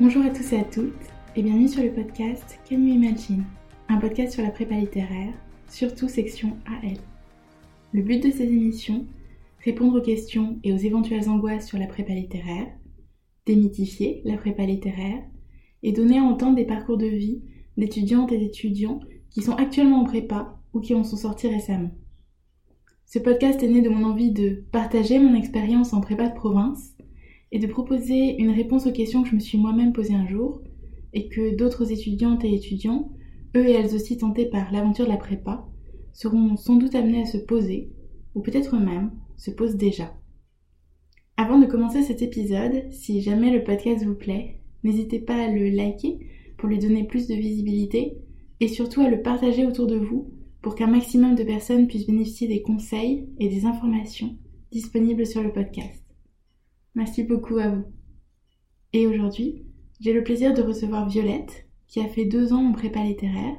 Bonjour à tous et à toutes et bienvenue sur le podcast Can You Imagine, un podcast sur la prépa littéraire, surtout section AL. Le but de ces émissions, répondre aux questions et aux éventuelles angoisses sur la prépa littéraire, démythifier la prépa littéraire et donner à entendre des parcours de vie d'étudiantes et d'étudiants qui sont actuellement en prépa ou qui en sont sortis récemment. Ce podcast est né de mon envie de partager mon expérience en prépa de province et de proposer une réponse aux questions que je me suis moi-même posées un jour et que d'autres étudiantes et étudiants, eux et elles aussi tentés par l'aventure de la prépa, seront sans doute amenés à se poser, ou peut-être même se posent déjà. Avant de commencer cet épisode, si jamais le podcast vous plaît, n'hésitez pas à le liker pour lui donner plus de visibilité et surtout à le partager autour de vous pour qu'un maximum de personnes puissent bénéficier des conseils et des informations disponibles sur le podcast. Merci beaucoup à vous. Et aujourd'hui, j'ai le plaisir de recevoir Violette, qui a fait deux ans en prépa littéraire,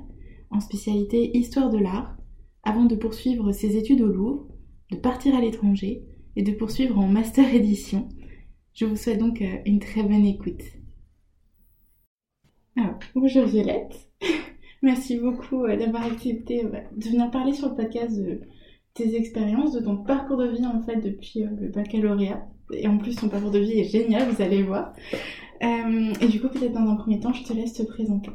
en spécialité Histoire de l'art, avant de poursuivre ses études au Louvre, de partir à l'étranger et de poursuivre en master édition. Je vous souhaite donc euh, une très bonne écoute. Alors, bonjour Violette. Merci beaucoup euh, d'avoir accepté euh, de venir parler sur le podcast de tes expériences, de ton parcours de vie en fait depuis le baccalauréat. Et en plus, ton parcours de vie est génial, vous allez voir. Euh, et du coup, peut-être dans un premier temps, je te laisse te présenter.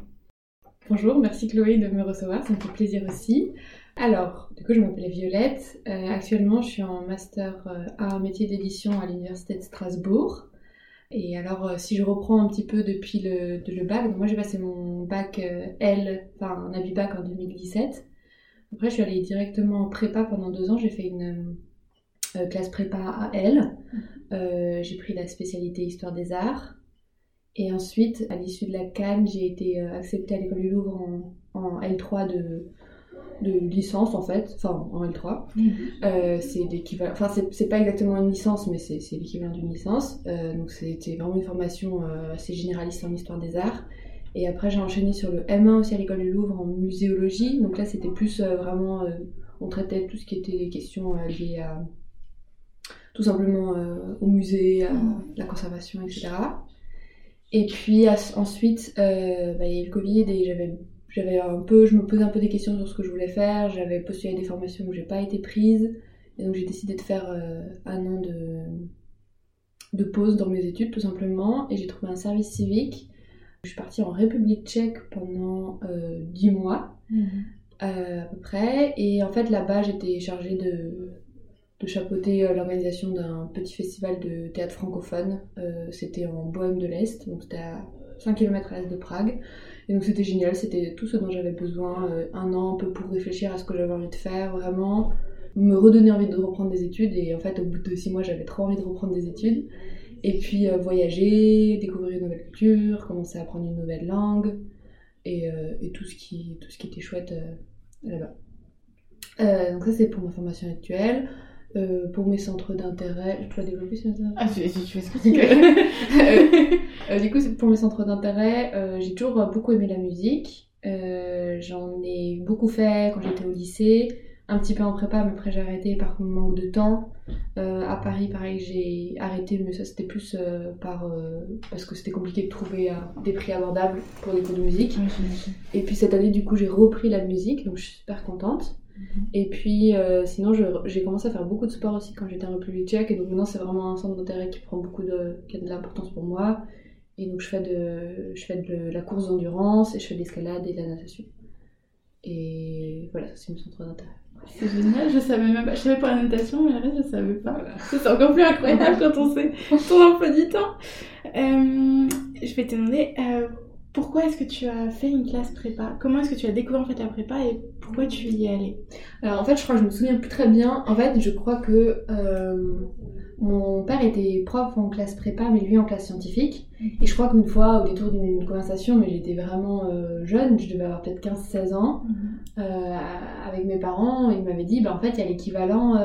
Bonjour, merci Chloé de me recevoir, ça me fait plaisir aussi. Alors, du coup, je m'appelle Violette. Euh, actuellement, je suis en master euh, à métier d'édition à l'Université de Strasbourg. Et alors, si je reprends un petit peu depuis le, le bac, moi j'ai passé mon bac L, enfin un habit bac en 2017. Après, je suis allée directement en prépa pendant deux ans. J'ai fait une classe prépa à L. Euh, j'ai pris la spécialité Histoire des Arts. Et ensuite, à l'issue de la Cannes, j'ai été euh, acceptée à l'école du Louvre en, L3 de, de, licence en fait, enfin en L3. Mhm. Euh, c'est l'équivalent, enfin c'est pas exactement une licence, mais c'est l'équivalent d'une licence. donc c'était vraiment une formation assez généraliste en histoire des arts. Et après j'ai enchaîné sur le M1 aussi à l'école du Louvre en muséologie. Donc là c'était plus vraiment, on traitait tout ce qui était des questions liées à tout simplement euh, au musée, à mm. la conservation, etc. Et puis ensuite, euh, bah, il y a eu le Covid et j'avais, j'avais un peu, je me posais un peu des questions sur ce que je voulais faire. J'avais postulé à des formations où j'ai pas été prise. Et donc j'ai décidé de faire euh, un an de, de pause dans mes études tout simplement. Et j'ai trouvé un service civique. Je suis partie en République tchèque pendant euh, 10 mois. Mm. à peu près. Et en fait, là-bas, j'étais chargée de, de chapeauter euh, l'organisation d'un petit festival de théâtre francophone. Euh, c'était en Bohème de l'Est, donc c'était à 5 km à l'est de Prague. Et donc c'était génial, c'était tout ce dont j'avais besoin, euh, un an un peu pour réfléchir à ce que j'avais envie de faire, vraiment me redonner envie de reprendre des études. Et en fait, au bout de 6 mois, j'avais trop envie de reprendre des études. Et puis voyager, découvrir une nouvelle culture, commencer à apprendre une nouvelle langue, et, tout, ce qui, tout ce qui était chouette là-bas. donc ça c'est pour ma formation actuelle. Euh, pour mes centres d'intérêt, je dois développer sur Ah, tu, fais ce que. Euh, du coup, pour mes centres d'intérêt, euh, j'ai toujours beaucoup aimé la musique. J'en ai beaucoup fait quand j'étais au lycée, un petit peu en prépa, mais après j'ai arrêté par manque de temps. à Paris, pareil, j'ai arrêté, mais ça c'était plus par, parce que c'était compliqué de trouver des prix abordables pour des cours de musique. Et puis cette année, du coup, j'ai repris la musique, donc je suis super contente. Et puis, euh, sinon, j'ai commencé à faire beaucoup de sport aussi quand j'étais en République tchèque. Et donc maintenant, c'est vraiment un centre d'intérêt qui prend beaucoup de, qui a de l'importance pour moi. Et donc, je fais de, je fais de la course d'endurance et je fais de l'escalade et de la natation. Et voilà, c'est mon centre d'intérêt. C'est génial, je savais même pas. Je savais pour la natation, mais le reste, je savais pas. C'est encore plus incroyable quand on sait ton emploi du temps. Euh, je vais te demander, euh, pourquoi est-ce que tu as fait une classe prépa? Comment est-ce que tu as découvert en fait la prépa et pourquoi tu y es allée Alors en fait, je crois que je me souviens plus très bien. En fait, je crois que euh, mon père était prof en classe prépa, mais lui en classe scientifique. Et je crois qu'une fois, au détour d'une conversation, mais j'étais vraiment euh, jeune, je devais avoir peut-être 15-16 ans, mhm. euh, avec mes parents, ils m'avaient dit, bah, en fait, il y a l'équivalent,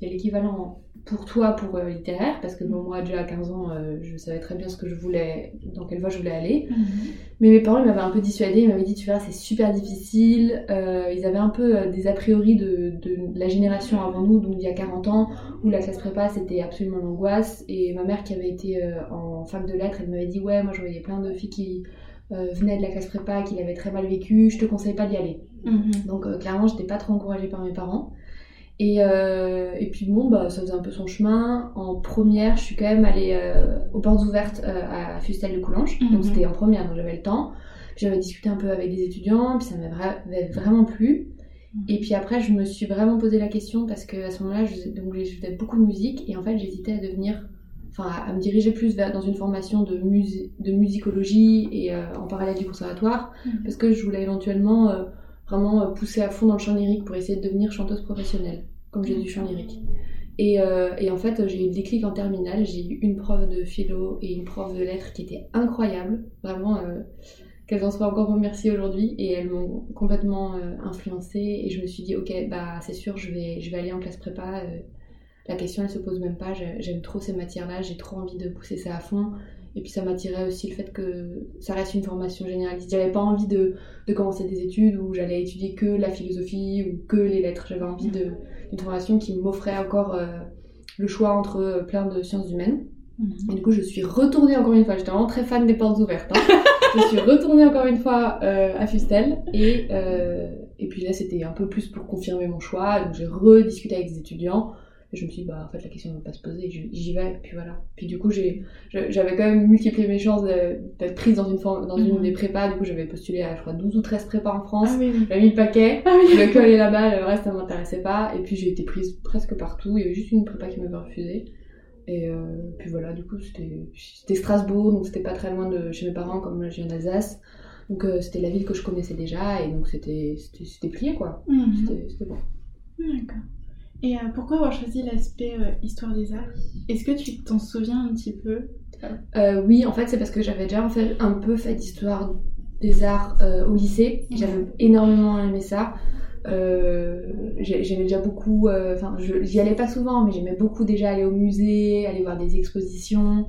il y a l'équivalent pour toi, pour euh, littéraire, parce que bon, moi, déjà à 15 ans, euh, je savais très bien ce que je voulais, dans quelle voie je voulais aller. Mhm. Mais mes parents ils m'avaient un peu dissuadée, ils m'avaient dit, tu verras, c'est super difficile. Euh, ils avaient un peu des a priori de, de la génération avant nous, donc il y a 40 ans, où la classe prépa, c'était absolument l'angoisse. Et ma mère, qui avait été en fac de lettres, elle m'avait dit, ouais, moi, je voyais plein de filles qui euh, venaient de la classe prépa, qui l'avaient très mal vécu, je te conseille pas d'y aller. Mhm. Donc euh, clairement, j'étais pas trop encouragée par mes parents. Et, euh, et puis bon, bah, ça faisait un peu son chemin. En première, je suis quand même allée euh, aux portes ouvertes euh, à Fustel de Coulanges. Mhm. Donc c'était en première, donc j'avais le temps. J'avais discuté un peu avec des étudiants, puis ça m'avait vraiment plu. Mhm. Et puis après, je me suis vraiment posé la question parce que à ce moment-là, je, faisais- donc faisais beaucoup de musique et en fait, j'hésitais à devenir, enfin, à me diriger plus vers dans une formation de, musi- de musicologie et en parallèle du conservatoire Mhm. parce que je voulais éventuellement vraiment euh, pousser à fond dans le chant lyrique pour essayer de devenir chanteuse professionnelle, comme j'ai du chant lyrique. Et, euh, et en fait, j'ai eu le déclic en terminale. J'ai eu une prof de philo et une prof de lettres qui étaient incroyables, vraiment, euh, qu'elles en soient encore remerciées aujourd'hui. Et elles m'ont complètement influencée. Et je me suis dit, ok, bah c'est sûr, je vais, je vais aller en classe prépa. la question, elle se pose même pas. J'ai- J'aime trop ces matières-là. J'ai trop envie de pousser ça à fond. Et puis ça m'attirait aussi le fait que ça reste une formation généraliste. J'avais pas envie de, de commencer des études où j'allais étudier que la philosophie ou que les lettres. J'avais envie de- d'une formation qui m'offrait encore euh, le choix entre euh, plein de sciences humaines. Mhm. Et du coup, je suis retournée encore une fois. J'étais vraiment très fan des portes ouvertes. hein. je suis retournée encore une fois euh, à Fustel. Et, euh, et puis là, c'était un peu plus pour confirmer mon choix. Donc j'ai rediscuté avec des étudiants. Et je me suis dit, bah en fait, la question ne va pas se poser. J'y vais. Puis voilà. Puis du coup, j'avais quand même multiplié mes chances d'être prise dans une, dans une Mhm. des prépas. Du coup, j'avais postulé à, je crois, 12 ou 13 prépas en France. Ah oui, oui. J'avais mis le paquet. Ah oui. Voulais que aller là-bas, le reste ça m'intéressait pas. Et puis j'ai été prise presque partout. Il y avait juste une prépa qui m'avait refusé. Et euh, puis voilà, du coup c'était Strasbourg, donc c'était pas très loin de chez mes parents, comme là je viens d'Alsace. Donc euh, c'était la ville que je connaissais déjà, et donc c'était plié quoi. C'était c'était bon. D'accord. Et euh, pourquoi avoir choisi l'aspect euh, histoire des arts? Est-ce que tu t'en souviens un petit peu? Euh, oui, en fait c'est parce que j'avais déjà en fait, un peu fait d'histoire des arts au lycée. J'avais énormément aimé ça. J'ai- j'aimais déjà beaucoup, enfin j'y allais pas souvent, mais j'aimais beaucoup déjà aller au musée, aller voir des expositions.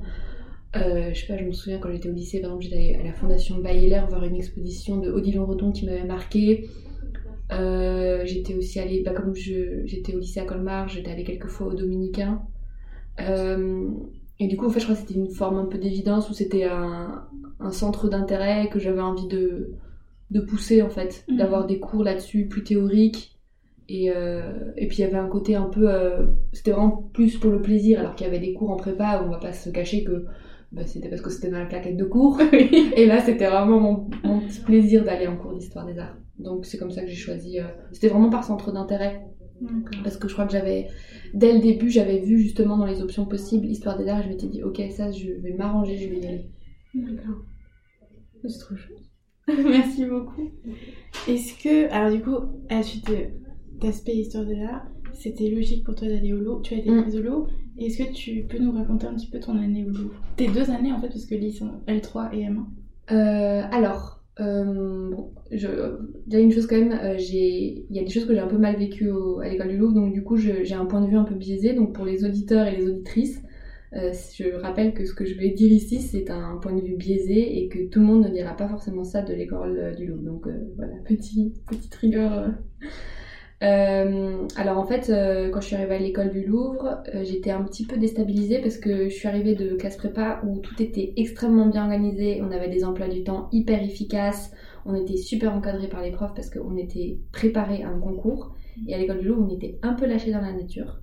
Je sais pas, je me souviens quand j'étais au lycée, par exemple, j'étais à la Fondation Bayeler voir une exposition de Odilon Redon qui m'avait marqué. Euh, j'étais aussi allée, bah, comme j'étais au lycée à Colmar, j'étais allée quelques fois au Dominicain. Euh, et du coup, en fait, je crois que c'était une forme un peu d'évidence où c'était un, un centre d'intérêt que j'avais envie de, de pousser, en fait, Mhm. d'avoir des cours là-dessus plus théoriques. Et, euh, et puis il y avait un côté un peu. c'était vraiment plus pour le plaisir, alors qu'il y avait des cours en prépa où on va pas se cacher que bah, c'était parce que c'était dans la claquette de cours. et là, c'était vraiment mon, mon petit plaisir d'aller en cours d'histoire des arts. Donc c'est comme ça que j'ai choisi. euh, c'était vraiment par centre d'intérêt. Parce que je crois que j'avais, dès le début, j'avais vu justement dans les options possibles histoire des arts et je m'étais dit, ok, ça, je vais m'arranger, je vais y aller. D'accord. C'est trop chouette. Merci beaucoup. Est-ce que, alors du coup, à la suite de d'aspect histoire de l'art, c'était logique pour toi d'aller au Louvre? Tu as été Mm. prise au Louvre. Est-ce que tu peux nous raconter un petit peu ton année au Louvre? Tes deux années en fait, parce que ils sont L3 et M1. Euh, alors, euh, bon, je, déjà une chose quand même, euh, j'ai, il y a des choses que j'ai un peu mal vécues à l'école du Louvre, donc du coup j'ai un point de vue un peu biaisé. Donc pour les auditeurs et les auditrices, euh, je rappelle que ce que je vais dire ici c'est un point de vue biaisé et que tout le monde ne dira pas forcément ça de l'école euh, du Louvre. Donc voilà, petit, petite rigueur. alors en fait, quand je suis arrivée à l'école du Louvre, j'étais un petit peu déstabilisée parce que je suis arrivée de classe prépa où tout était extrêmement bien organisé, on avait des emplois du temps hyper efficaces, on était super encadré par les profs parce qu'on était préparé à un concours. Et à l'école du Louvre, on était un peu lâché dans la nature.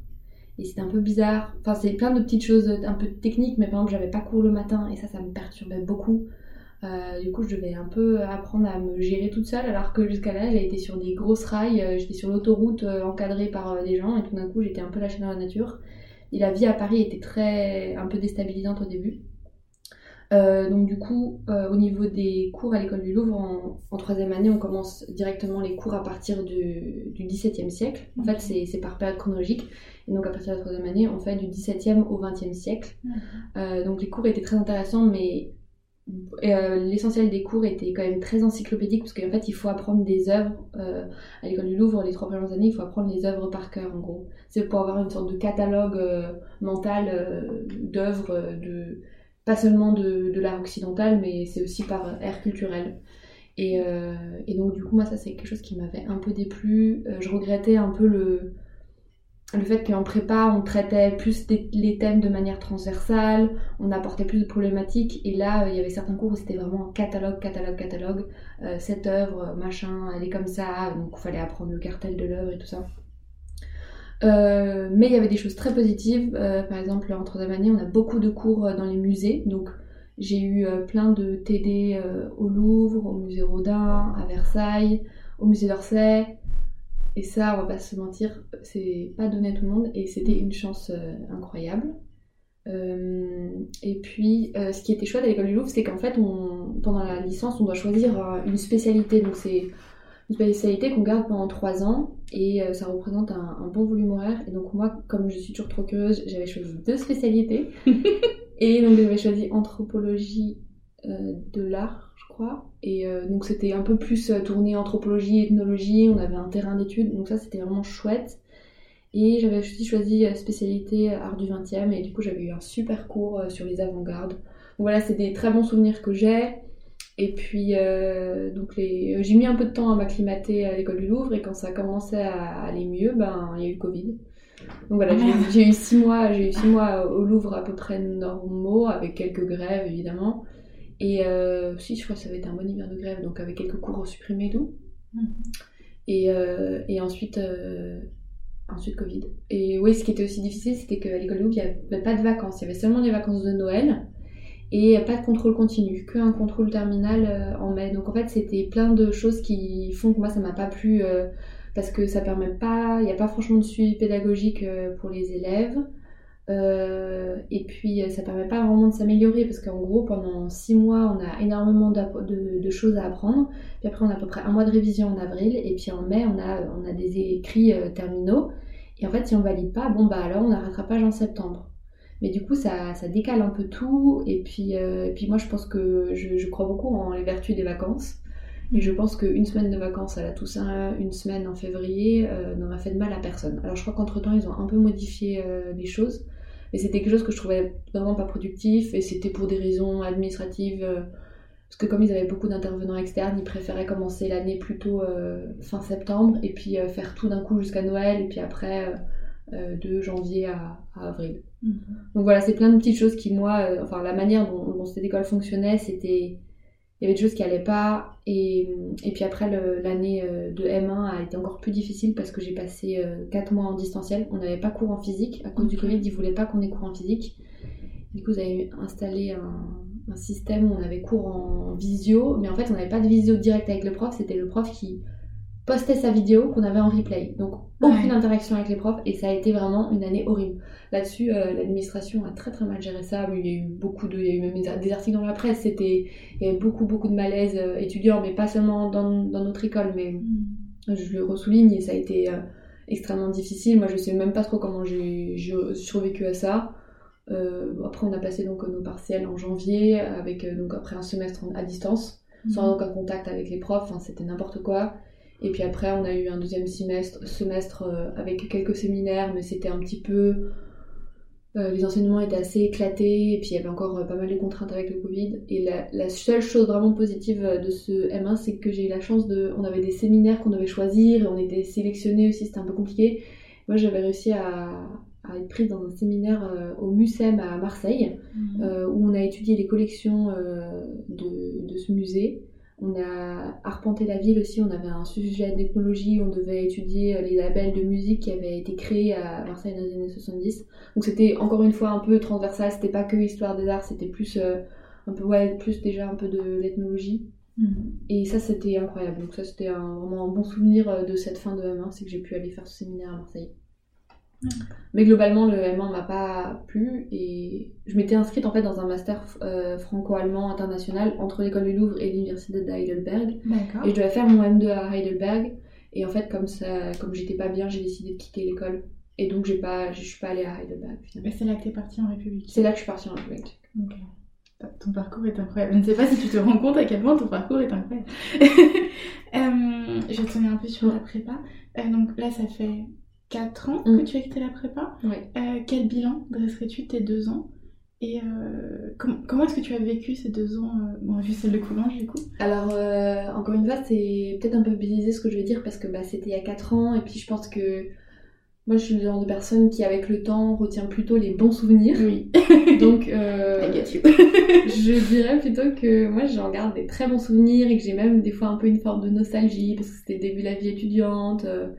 Et c'était un peu bizarre. Enfin, c'est plein de petites choses un peu techniques, mais par exemple, j'avais pas cours le matin et ça, ça me perturbait beaucoup. Euh, du coup, je devais un peu apprendre à me gérer toute seule, alors que jusqu'à là, j'ai été sur des grosses rails, euh, j'étais sur l'autoroute euh, encadrée par des gens, et tout d'un coup, j'étais un peu lâchée dans la nature. Et la vie à Paris était très un peu déstabilisante au début. Euh, donc du coup, euh, au niveau des cours à l'école du Louvre, en, en troisième année, on commence directement les cours à partir du, du XVIIe siècle. En fait, c'est par période chronologique. Et donc à partir de la troisième année, on fait du XVIIe au XXe siècle. Euh, donc les cours étaient très intéressants, mais l'essentiel des cours était quand même très encyclopédique parce qu'en fait il faut apprendre des œuvres à l'école du Louvre les trois premières années il faut apprendre les œuvres par cœur en gros c'est pour avoir une sorte de catalogue mental d'œuvres de pas seulement de, l'art occidental mais c'est aussi par air culturel. Et, et, donc du coup moi ça c'est quelque chose qui m'avait un peu déplu. Je regrettais un peu le le fait qu'en prépa, on traitait plus les thèmes de manière transversale, on apportait plus de problématiques, et là, il y avait certains cours où c'était vraiment catalogue, catalogue, catalogue, euh, cette œuvre, machin, elle est comme ça, donc il fallait apprendre le cartel de l'œuvre et tout ça. Euh, mais il y avait des choses très positives, euh, par exemple en troisième année, on a beaucoup de cours dans les musées, donc j'ai eu plein de TD au Louvre, au musée Rodin, à Versailles, au musée d'Orsay, et ça, on va pas se mentir, c'est pas donné à tout le monde. Et c'était une chance euh, incroyable. Euh, et puis, euh, ce qui était chouette à l'école du Louvre, c'est qu'en fait, pendant la licence, on doit choisir une spécialité. Donc, c'est une spécialité qu'on garde pendant trois ans et ça représente un, un, bon volume horaire. Et donc, moi, comme je suis toujours trop curieuse, j'avais choisi deux spécialités. et donc, j'avais choisi anthropologie de l'art et euh, donc c'était un peu plus euh, tourné anthropologie, ethnologie, on avait un terrain d'études, donc ça c'était vraiment chouette. Et j'avais aussi choisi euh, spécialité art du 20e et du coup j'avais eu un super cours sur les avant-gardes. Donc voilà, c'est des très bons souvenirs que j'ai. Et puis donc les... j'ai mis un peu de temps à m'acclimater à l'école du Louvre et quand ça a commencé à aller mieux, ben il y a eu le Covid. Donc voilà, j'ai eu six mois, j'ai eu six mois au Louvre à peu près normaux avec quelques grèves évidemment. Et euh, si, je crois que ça avait été un bon hiver de grève, donc avec quelques cours supprimés d'où. Mm. Et, euh, et ensuite, euh, ensuite Covid. Et oui, ce qui était aussi difficile, c'était qu'à l'école de il n'y avait pas de vacances. Il y avait seulement les vacances de Noël et pas de contrôle continu, qu'un contrôle terminal en mai. Donc en fait, c'était plein de choses qui font que moi, ça m'a pas plu parce que ça permet pas, il n'y a pas franchement de suivi pédagogique pour les élèves. Euh, et puis ça permet pas vraiment de s'améliorer parce qu'en gros pendant six mois on a énormément de, choses à apprendre. Puis après on a à peu près un mois de révision en avril et puis en mai on a, on a des écrits euh, terminaux. Et en fait si on valide pas, bon bah alors on a rattrapage en septembre. Mais du coup ça, décale un peu tout et puis, euh, moi je pense que je, crois beaucoup en les vertus des vacances. Et je pense qu'une semaine de vacances à la Toussaint, une semaine en février, n'aurait fait de mal à personne. Alors je crois qu'entre temps ils ont un peu modifié les choses. Et c'était quelque chose que je trouvais vraiment pas productif et c'était pour des raisons administratives. Euh, parce que comme ils avaient beaucoup d'intervenants externes, ils préféraient commencer l'année plutôt euh, fin septembre et puis euh, faire tout d'un coup jusqu'à Noël et puis après de janvier à, avril. Mhm. Donc voilà, c'est plein de petites choses qui, moi, enfin la manière dont cette école fonctionnait, c'était il y avait des choses qui allaient pas. Et, et puis après, l'année euh, de M1 a été encore plus difficile parce que j'ai passé 4 euh, mois en distanciel. On n'avait pas cours en physique. À cause du Covid, ils voulaient pas qu'on ait cours en physique. Du coup, vous avez installé un, un, système où on avait cours en visio. Mais en fait, on n'avait pas de visio direct avec le prof. C'était le prof qui postait sa vidéo qu'on avait en replay. Donc aucune interaction avec les profs et ça a été vraiment une année horrible. Là-dessus, euh, l'administration a très très mal géré ça. Il y a eu beaucoup de, il y a eu même des articles dans la presse. C'était, il y avait beaucoup beaucoup de malaise euh, étudiants, mais pas seulement dans, dans, notre école, mais mm. je le ressouligne et ça a été euh, extrêmement difficile. Moi, je sais même pas trop comment j'ai survécu à ça. après, on a passé donc nos partiels en janvier, avec donc après un semestre à distance, sans mm. aucun contact avec les profs. Enfin, c'était n'importe quoi. Et puis après, on a eu un deuxième semestre, semestre euh, avec quelques séminaires, mais c'était un petit peu. Euh, les enseignements étaient assez éclatés, et puis il y avait encore euh, pas mal de contraintes avec le Covid. Et la, seule chose vraiment positive de ce M1, c'est que j'ai eu la chance de. On avait des séminaires qu'on devait choisir, et on était sélectionnés aussi, c'était un peu compliqué. Moi, j'avais réussi à, être prise dans un séminaire au MUSEM à Marseille, mmh. où on a étudié les collections de, de, ce musée. On a arpenté la ville aussi, on avait un sujet d'ethnologie, on devait étudier euh, les labels de musique qui avaient été créés à Marseille dans les années 70. Donc c'était encore une fois un peu transversal, c'était pas que histoire des arts, c'était plus euh, un peu ouais, plus déjà un peu de l'ethnologie. Mhm. Et ça c'était incroyable. Donc ça c'était un, vraiment un bon souvenir euh, de cette fin de M1, c'est que j'ai pu aller faire ce séminaire à Marseille. Mais globalement, le M1 m'a pas plu et je m'étais inscrite en fait dans un master euh, franco-allemand international entre l'école du Louvre et l'université de Heidelberg. Et je devais faire mon M2 à Heidelberg. Et en fait, comme ça, comme j'étais pas bien, j'ai décidé de quitter l'école. Et donc, j'ai pas, je suis pas allée à Heidelberg. Mais c'est là que tu es partie en République. C'est là que je suis partie en République. Ton parcours est incroyable. Je ne sais pas si tu te rends compte à quel point ton parcours est incroyable. Euh, je vais tourner un peu sur la prépa. Euh, donc là, ça fait 4 ans Mm. que tu as quitté la prépa. Oui. Euh, quel bilan dresserais-tu de tes deux ans? Et com- comment est-ce que tu as vécu ces deux ans euh, Bon, vu celle de Coulanges, du coup? Alors, euh, encore une fois, c'est peut-être un peu biaisé ce que je vais dire parce que bah, c'était il y a 4 ans et puis je pense que moi je suis le genre de personne qui, avec le temps, retient plutôt les bons souvenirs. Oui. Donc, euh, I get you. je dirais plutôt que moi j'en garde des très bons souvenirs et que j'ai même des fois un peu une forme de nostalgie parce que c'était le début de la vie étudiante, euh,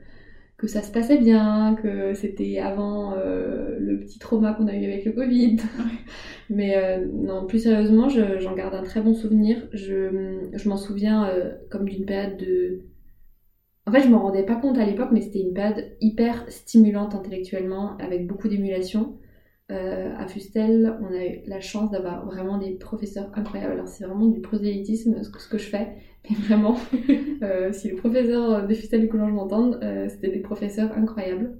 que ça se passait bien, que c'était avant euh, le petit trauma qu'on a eu avec le Covid. Mais euh, non, plus sérieusement, je- j'en garde un très bon souvenir. Je, je m'en souviens euh, comme d'une période de... En fait, je m'en rendais pas compte à l'époque, mais c'était une période hyper stimulante intellectuellement, avec beaucoup d'émulation. Euh, à Fustel, on a eu la chance d'avoir vraiment des professeurs incroyables. Alors, c'est vraiment du prosélytisme ce que, ce que je fais, mais vraiment, euh, si les professeurs de Fustel et Coulanges m'entendent, euh, c'était des professeurs incroyables.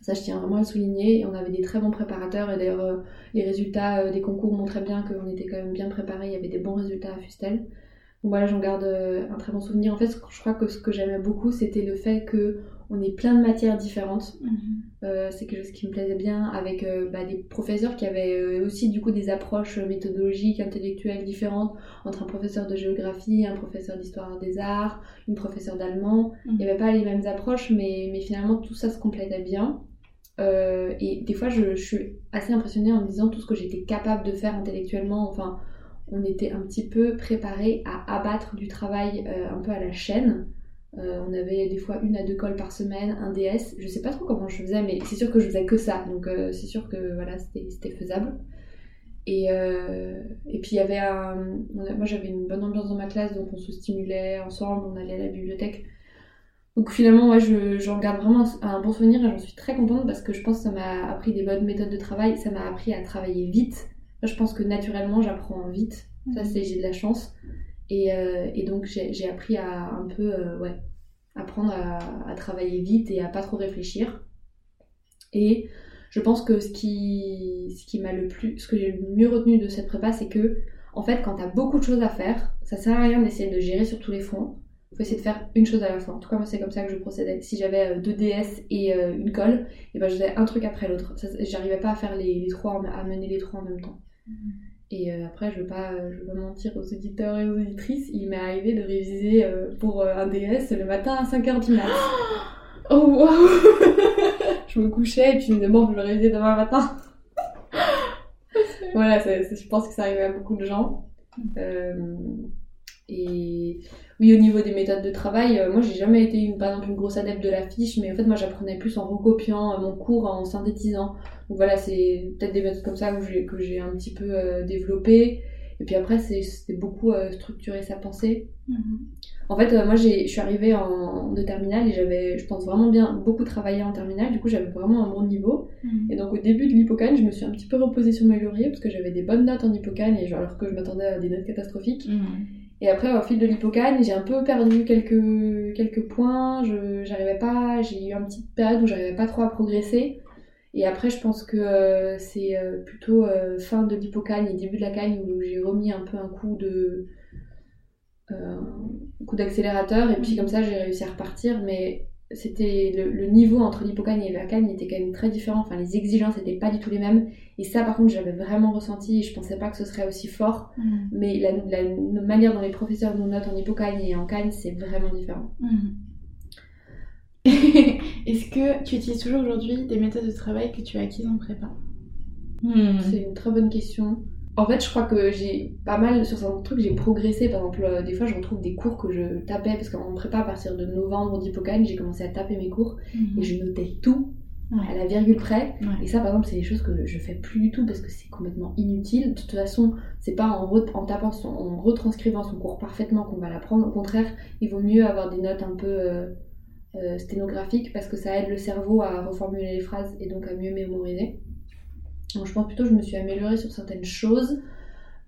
Ça, je tiens vraiment à le souligner. Et on avait des très bons préparateurs. Et d'ailleurs, les résultats des concours montraient bien qu'on était quand même bien préparés. Il y avait des bons résultats à Fustel. Donc voilà, j'en garde un très bon souvenir. En fait, je crois que ce que j'aimais beaucoup, c'était le fait que on ait plein de matières différentes. Mhm. Euh, c'est quelque chose qui me plaisait bien avec euh, bah, des professeurs qui avaient euh, aussi du coup des approches méthodologiques, intellectuelles différentes entre un professeur de géographie, un professeur d'histoire des arts, une professeure d'allemand. Il n'y avait pas les mêmes approches, mais, mais finalement tout ça se complétait bien. Et des fois, je, je suis assez impressionnée en me disant tout ce que j'étais capable de faire intellectuellement. Enfin, on était un petit peu préparé à abattre du travail un peu à la chaîne. Euh, on avait des fois une à deux calls par semaine, un DS. Je sais pas trop comment je faisais, mais c'est sûr que je faisais que ça. Donc euh, c'est sûr que voilà, c'était faisable. Et, euh, et puis il y avait un... a- Moi j'avais une bonne ambiance dans ma classe, donc on se stimulait ensemble, on allait à la bibliothèque. Donc finalement, moi je- j'en garde vraiment un, un bon souvenir et j'en suis très contente parce que je pense que ça m'a appris des bonnes méthodes de travail, ça m'a appris à travailler vite. Moi, je pense que naturellement j'apprends vite, ça c'est j'ai de la chance. Et, euh, et donc j'ai appris à un peu, euh, ouais, apprendre à, à travailler vite et à pas trop réfléchir. Et je pense que ce qui, ce qui m'a le plus, ce que j'ai le mieux retenu de cette prépa, c'est que, en fait, quand t'as beaucoup de choses à faire, ça sert à rien d'essayer de gérer sur tous les fronts. Faut essayer de faire une chose à la fois. En tout cas, moi, c'est comme ça que je procédais. Si j'avais euh, deux DS et une colle, et ben, je faisais un truc après l'autre. J'arrivais pas à faire les, trois, à mener les trois en même temps. Et euh, après, je veux pas, euh, je veux pas mentir aux auditeurs et aux auditrices, il m'est arrivé de réviser euh, pour un DS le matin à 5h du mat. Oh waouh je me couchais et puis je me bon, je vais réviser demain matin. voilà, je pense que ça arrive à beaucoup de gens. Euh, et oui, au niveau des méthodes de travail, euh, moi j'ai jamais été une, par exemple une grosse adepte de la fiche, mais en fait moi j'apprenais plus en recopiant euh, mon cours, en synthétisant. Donc voilà, c'est peut-être des méthodes comme ça que j'ai, que j'ai un petit peu euh, développé. Et puis après, c'est, beaucoup euh, structurer sa pensée. Mhm. En fait, moi, j'ai- je suis arrivée en de terminale et j'avais, je pense vraiment bien beaucoup travaillé en terminale. Du coup, j'avais vraiment un bon niveau. Mhm. Et donc, au début de l'hippocane, je me suis un petit peu reposée sur mes lauriers parce que j'avais des bonnes notes en hippocane et genre, alors que je m'attendais à des notes catastrophiques. Mhm. Et après, au fil de l'hippocane, j'ai un peu perdu quelques quelques points. Je j'arrivais pas, j'ai eu une petite période où j'arrivais pas trop à progresser. Et après, je pense que euh, c'est euh, plutôt euh, fin de l'hippocane et début de la cagne où j'ai remis un peu un coup de un coup d'accélérateur et puis comme ça j'ai réussi à repartir. Mais c'était le, le niveau entre l'hippocane et la cagne était quand même très différent. Enfin, les exigences n'étaient pas du tout les mêmes. Et ça, par contre, j'avais vraiment ressenti et je pensais pas que ce serait aussi fort. Mhm. Mais la, la manière dont les professeurs nous notent en hippocagne et en cagne, c'est vraiment différent. Mhm. Est-ce que tu utilises toujours aujourd'hui des méthodes de travail que tu as acquises en prépa? Mhm. C'est une très bonne question. En fait, je crois que j'ai pas mal sur certains trucs, j'ai progressé. Par exemple, euh, des fois, je retrouve des cours que je tapais parce qu'en prépa, à partir de novembre d'hippocagne, j'ai commencé à taper mes cours Mhm. et je notais tout Ouais. à la virgule près. Ouais. Et ça, par exemple, c'est des choses que je fais plus du tout parce que c'est complètement inutile. De toute façon, c'est pas en, re- en tapant, son- en retranscrivant son cours parfaitement qu'on va l'apprendre. Au contraire, il vaut mieux avoir des notes un peu euh, euh, sténographiques parce que ça aide le cerveau à reformuler les phrases et donc à mieux mémoriser. Donc, je pense plutôt que je me suis améliorée sur certaines choses.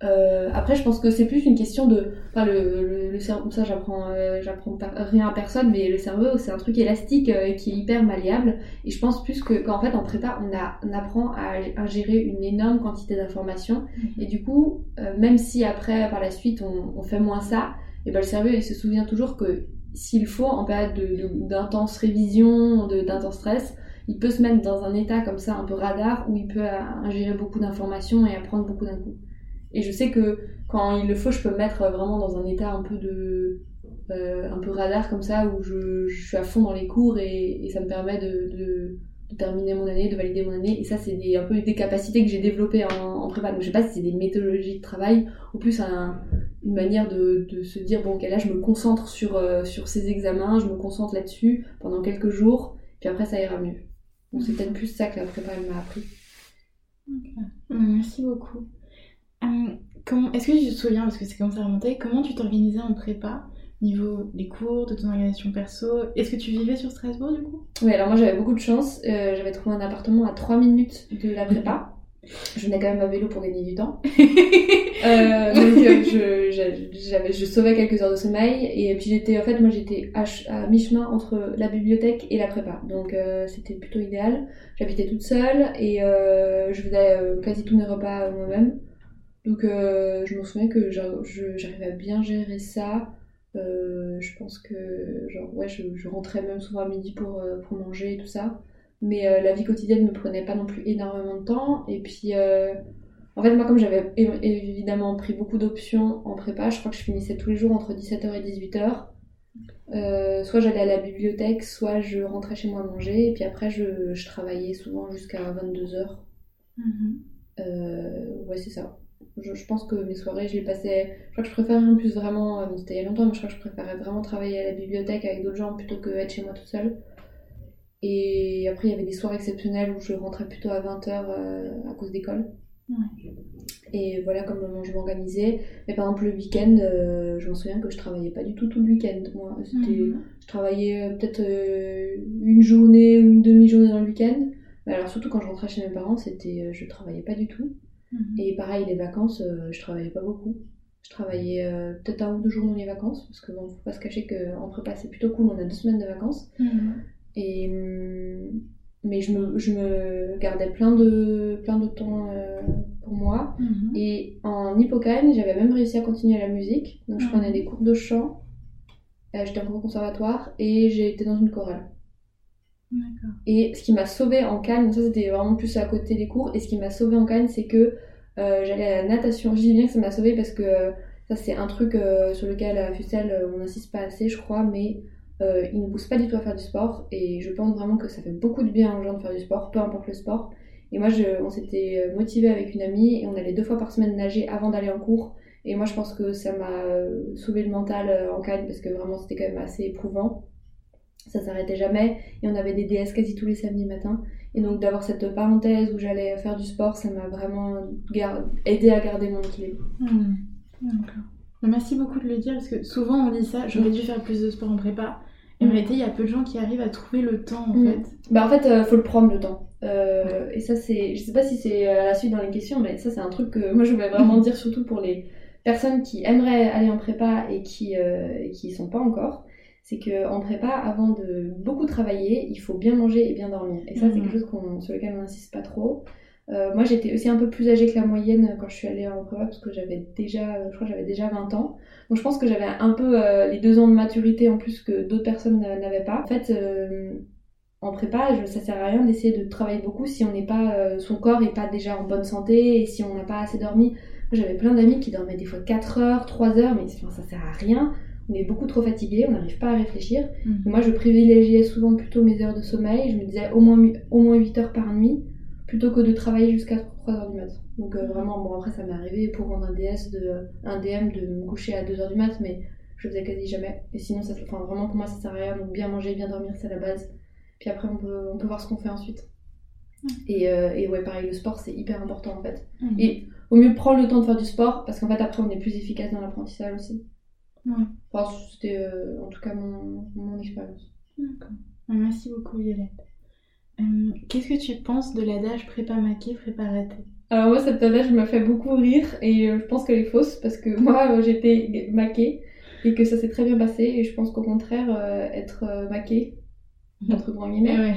Euh, après, je pense que c'est plus une question de. Enfin, le, le, cerveau, ça, j'apprends, euh, j'apprends rien à personne, mais le cerveau, c'est un truc élastique euh, qui est hyper malléable. Et je pense plus que qu'en fait, en prépa, on, a, on apprend à, gérer une énorme quantité d'informations. Mhm. Et du coup, même si après, par la suite, on, on fait moins ça, et ben le cerveau, il se souvient toujours que s'il faut, en période d'intense révision, d'intense stress, il peut se mettre dans un état comme ça, un peu radar, où il peut ingérer beaucoup d'informations et apprendre beaucoup d'un coup. Et je sais que quand il le faut, je peux me mettre vraiment dans un état un peu de. Euh, un peu radar comme ça, où je, suis à fond dans les cours et, ça me permet de, terminer mon année, de valider mon année. Et ça, c'est un peu des capacités que j'ai développées en, prépa. Donc je sais pas si c'est des méthodologies de travail ou plus un, une manière de, de, se dire bon, ok, là, je me concentre sur, euh, sur ces examens, je me concentre là-dessus pendant quelques jours, puis après, ça ira mieux. Donc c'est peut-être plus ça que la prépa m'a appris. Merci beaucoup. Euh, est-ce que tu te souviens, parce que c'est comme ça remonter, comment tu t'organisais en prépa niveau des cours, de ton organisation perso? Est-ce que tu vivais sur Strasbourg du coup? Oui, alors moi j'avais beaucoup de chance. Euh, j'avais trouvé un appartement à 3 minutes de la prépa. Je venais quand même à vélo pour gagner du temps. euh, donc euh, je, sauvais quelques heures de sommeil et puis j'étais en fait moi j'étais à, à mi-chemin entre la bibliothèque et la prépa donc euh, c'était plutôt idéal. J'habitais toute seule et euh, je faisais quasi tous mes repas moi-même. Donc je me souviens que j'arrivais à bien gérer ça. Je pense que genre ouais je, je, rentrais même souvent à midi pour, pour manger et tout ça. Mais la vie quotidienne me prenait pas non plus énormément de temps. Et puis en fait moi comme j'avais évidemment pris beaucoup d'options en prépa, je crois que je finissais tous les jours entre 17h et 18h. Euh, soit j'allais à la bibliothèque, soit je rentrais chez moi manger, et puis après je, je travaillais souvent jusqu'à 22h. Mm-hmm. euh, ouais, c'est ça je, pense que mes soirées, je les passais. Je crois que je préférais en plus vraiment. Euh, c'était il y a longtemps, mais je crois que je préférais vraiment travailler à la bibliothèque avec d'autres gens plutôt que être chez moi toute seule. Et après, il y avait des soirées exceptionnelles où je rentrais plutôt à 20h euh, à cause d'école. Et voilà comment je m'organisais. Mais par exemple, le week-end, euh, je m'en souviens que je travaillais pas du tout tout le week-end. Moi, mhm. je travaillais peut-être une journée ou une demi-journée dans le week-end. Mais alors, surtout quand je rentrais chez mes parents, c'était, je travaillais pas du tout. Mhm. Et pareil, les vacances, euh, je travaillais pas beaucoup. Je travaillais euh, peut-être un ou deux jours dans les vacances, parce que bon, faut pas se cacher qu'en prépa c'est plutôt cool, on a deux semaines de vacances. Mhm. Et, hum, mais je me, je me gardais plein de, plein de temps euh, pour moi. Mhm. Et en hippocane, j'avais même réussi à continuer la musique. Donc je prenais des cours de chant. J'étais en conservatoire et j'ai été dans une chorale. Et ce qui m'a sauvé en Cannes, ça c'était vraiment plus à côté des cours, et ce qui m'a sauvé en Cannes, c'est que euh, j'allais à la natation. Je dis bien que ça m'a sauvé parce que euh, ça c'est un truc euh, sur lequel à Fussel on n'insiste pas assez, je crois, mais il ne pousse pas du tout à faire du sport, et je pense vraiment que ça fait beaucoup de bien aux gens de faire du sport, peu importe le sport. Et moi, on s'était motivé avec une amie, et on allait deux fois par semaine nager avant d'aller en cours. Et moi, je pense que ça m'a sauvé le mental en Cannes parce que vraiment c'était quand même assez éprouvant ça s'arrêtait jamais et on avait des DS quasi tous les samedis matins et donc d'avoir cette parenthèse où j'allais faire du sport ça m'a vraiment aidé à garder mon équilibre mmh. merci beaucoup de le dire parce que souvent on dit ça j'aurais dû faire plus de sport en prépa en réalité il y a peu de gens qui arrivent à trouver le temps en mmh. fait bah en fait euh, faut le prendre le temps euh, et ça c'est je sais pas si c'est à la suite dans les questions mais ça c'est un truc que moi je voulais vraiment dire surtout pour les personnes qui aimeraient aller en prépa et qui euh, qui sont pas encore c'est qu'en prépa, avant de beaucoup travailler, il faut bien manger et bien dormir. Et ça, c'est mhm. quelque chose sur lequel on n'insiste pas trop. Euh, moi, j'étais aussi un peu plus âgée que la moyenne quand je suis allée en prépa, parce que j'avais déjà, je crois j'avais déjà 20 ans. Donc je pense que j'avais un peu euh, les deux ans de maturité en plus que d'autres personnes n'avaient pas. En fait, euh, en prépa, ça sert à rien d'essayer de travailler beaucoup si on n'est pas, son corps n'est pas déjà en bonne santé et si on n'a pas assez dormi. J'avais plein d'amis qui dormaient des fois 4 heures, 3 heures, mais ça sert à rien on est beaucoup trop fatigué, on n'arrive pas à réfléchir. Mhm. Moi, je privilégiais souvent plutôt mes heures de sommeil. Je me disais au moins, au moins 8 heures par nuit, plutôt que de travailler jusqu'à 3 heures du mat. Donc euh, vraiment, bon après ça m'est arrivé pour rendre un DS, de, un DM de me coucher à 2 heures du mat, mais je faisais quasi jamais. Et sinon, ça, enfin, vraiment pour moi ça sert à rien. Donc bien manger, bien dormir, c'est la base. Puis après, on peut, on peut voir ce qu'on fait ensuite. Et, euh, et, ouais, pareil, le sport c'est hyper important en fait. Mhm. Et au mieux prendre le temps de faire du sport parce qu'en fait après on est plus efficace dans l'apprentissage aussi. Ouais. c'était euh, en tout cas mon, mon expérience. D'accord. Merci beaucoup, Violette. Euh, qu'est-ce que tu penses de l'adage prépa maquée, prépa raté Alors moi, cette adage me fait beaucoup rire et je pense qu'elle est fausse parce que moi, j'étais maquée et que ça s'est très bien passé et je pense qu'au contraire, être maquée, entre grands guillemets,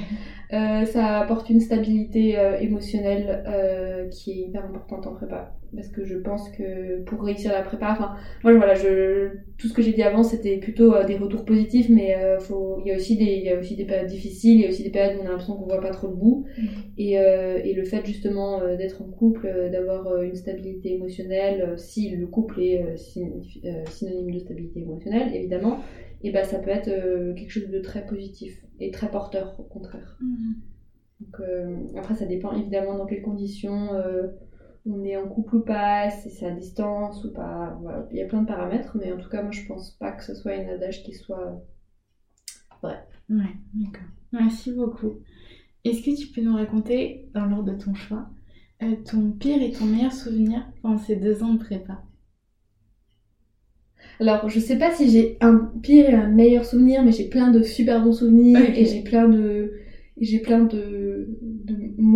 euh, ça apporte une stabilité euh, émotionnelle euh, qui est hyper importante en prépa. Parce que je pense que pour réussir la prépa, enfin, moi voilà, je, tout ce que j'ai dit avant c'était plutôt des retours positifs, mais faut, il y a aussi des, il y a aussi des périodes difficiles, il y a aussi des périodes où on a l'impression qu'on voit pas trop le bout. Mm. Et, et le fait justement d'être en couple, d'avoir une stabilité émotionnelle, si le couple est synonyme de stabilité émotionnelle, évidemment, et ben ça peut être quelque chose de très positif et très porteur au contraire. Mhm. Donc, euh, après, ça dépend évidemment dans quelles conditions euh, on est en couple ou pas, si c'est à distance ou pas. Voilà. Il y a plein de paramètres, mais en tout cas, moi je pense pas que ce soit une adage qui soit vrai. Ouais, d'accord. Merci beaucoup. Est-ce que tu peux nous raconter, dans l'ordre de ton choix, euh, ton pire et ton meilleur souvenir pendant ces deux ans de prépa? Alors, je sais pas si j'ai un pire et un meilleur souvenir, mais j'ai plein de super bons souvenirs et j'ai plein de. J'ai plein de,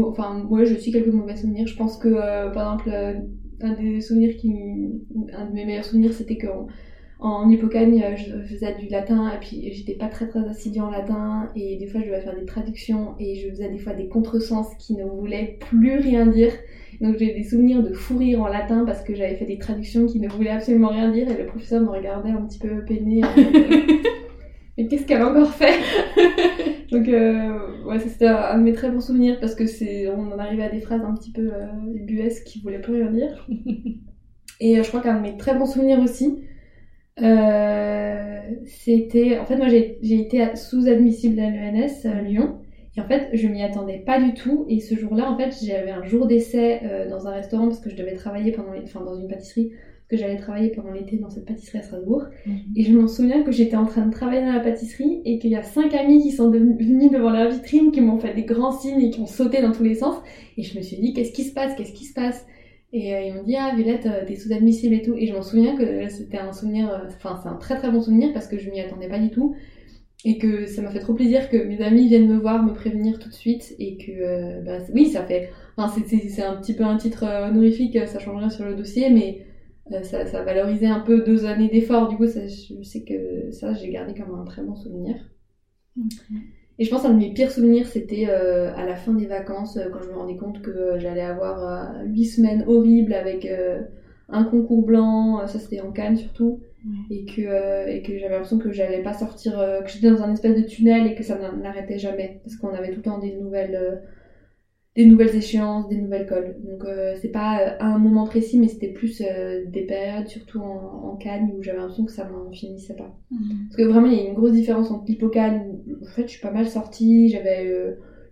Enfin, moi, je suis quelques mauvais souvenirs. Je pense que, euh, par exemple, euh, un des souvenirs qui. Un de mes meilleurs souvenirs, c'était qu'en en Hippocagne, je faisais du latin et puis j'étais pas très très assidue en latin et des fois je devais faire des traductions et je faisais des fois des contresens qui ne voulaient plus rien dire. Donc j'ai des souvenirs de fou rire en latin parce que j'avais fait des traductions qui ne voulaient absolument rien dire et le professeur me regardait un petit peu peiné. Mais qu'est-ce qu'elle a encore fait? Donc euh, ouais, c'était un de mes très bons souvenirs parce que c'est on en arrivait à des phrases un petit peu euh, buesques qui voulaient plus rien dire. Et euh, je crois qu'un de mes très bons souvenirs aussi, euh, c'était en fait moi j'ai été sous-admissible à l'ENS à Lyon et en fait, je m'y attendais pas du tout. Et ce jour-là, en fait, j'avais un jour d'essai euh, dans un restaurant parce que je devais travailler pendant, enfin, dans une pâtisserie parce que j'allais travailler pendant l'été dans cette pâtisserie à Strasbourg. Mhm. Et je m'en souviens que j'étais en train de travailler dans la pâtisserie et qu'il y a cinq amis qui sont venus devant la vitrine, qui m'ont fait des grands signes et qui ont sauté dans tous les sens. Et je me suis dit, qu'est-ce qui se passe? Qu'est-ce qui se passe? Et euh, ils m'ont dit, ah Violette, euh, t'es sous-admissible et tout. Et je m'en souviens que c'était un souvenir, enfin c'est un très très bon souvenir parce que je m'y attendais pas du tout et que ça m'a fait trop plaisir que mes amis viennent me voir, me prévenir tout de suite et que euh, bah, oui ça fait enfin, c'est un petit peu un titre euh, honorifique ça change rien sur le dossier mais euh, ça, ça valorisait un peu deux années d'effort du coup ça, je sais que ça j'ai gardé comme un très bon souvenir. Et je pense un de mes pires souvenirs c'était à la fin des vacances quand je me rendais compte que j'allais avoir huit semaines horribles avec un concours blanc ça c'était en Cannes surtout et que, euh, et que j'avais l'impression que j'allais pas sortir, euh, que j'étais dans un espèce de tunnel et que ça n'arrêtait jamais parce qu'on avait tout le temps des nouvelles, euh, des nouvelles échéances, des nouvelles cols. Donc c'est pas à un moment précis, mais c'était plus des périodes, surtout en, en Cannes, où j'avais l'impression que ça m'en finissait pas. Mhm. Parce que vraiment, il y a une grosse différence entre l'hippocane, où en fait je suis pas mal sortie, j'avais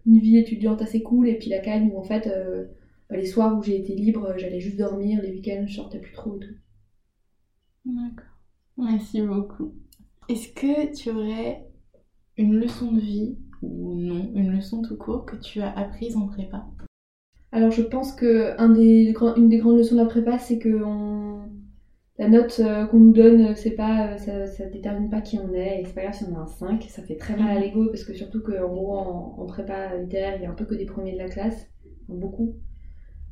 une vie étudiante assez cool, et puis la Cannes où en fait bah, les soirs où j'ai été libre, j'allais juste dormir, les week-ends je sortais plus trop et tout. D'accord. Merci beaucoup. Est-ce que tu aurais une leçon de vie ou non, une leçon tout court que tu as apprise en prépa? Alors je pense que un des, une des grandes leçons de la prépa, c'est que la note euh, qu'on nous donne, c'est pas, ça, ça détermine pas qui on est, et c'est pas grave si on a un 5, ça fait très mal à l'ego, parce que surtout qu'en gros, en, prépa littéraire, il y a un peu que des premiers de la classe, beaucoup.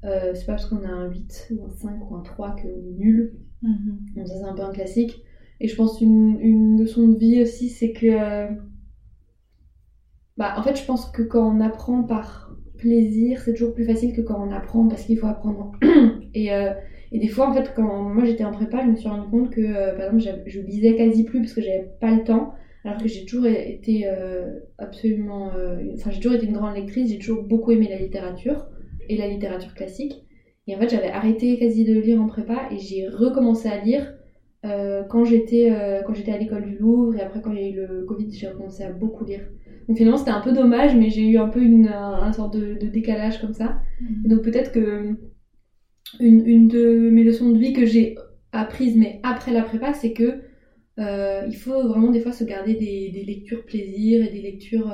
Euh, c'est pas parce qu'on a un 8 ou un 5 ou un 3 qu'on est nul. Mm-hmm. ça, c'est un peu un classique. Et je pense une, une leçon de vie aussi, c'est que. Euh, bah, en fait, je pense que quand on apprend par plaisir, c'est toujours plus facile que quand on apprend parce qu'il faut apprendre. et, euh, et, des fois, en fait, quand moi j'étais en prépa, je me suis rendu compte que, euh, par exemple, je lisais quasi plus parce que j'avais pas le temps. Alors que j'ai toujours été absolument. Enfin, j'ai toujours été une grande lectrice, j'ai toujours beaucoup aimé la littérature et la littérature classique. Et en fait, j'avais arrêté quasi de lire en prépa et j'ai recommencé à lire euh, quand j'étais euh, quand j'étais à l'école du Louvre et après quand il y a eu le Covid, j'ai recommencé à beaucoup lire. Donc finalement c'était un peu dommage, mais j'ai eu un peu une, un, sorte de, décalage comme ça. Mhm. Donc peut-être que une, une, de mes leçons de vie que j'ai apprises, mais après la prépa, c'est que euh, il faut vraiment des fois se garder des, des lectures plaisir et des lectures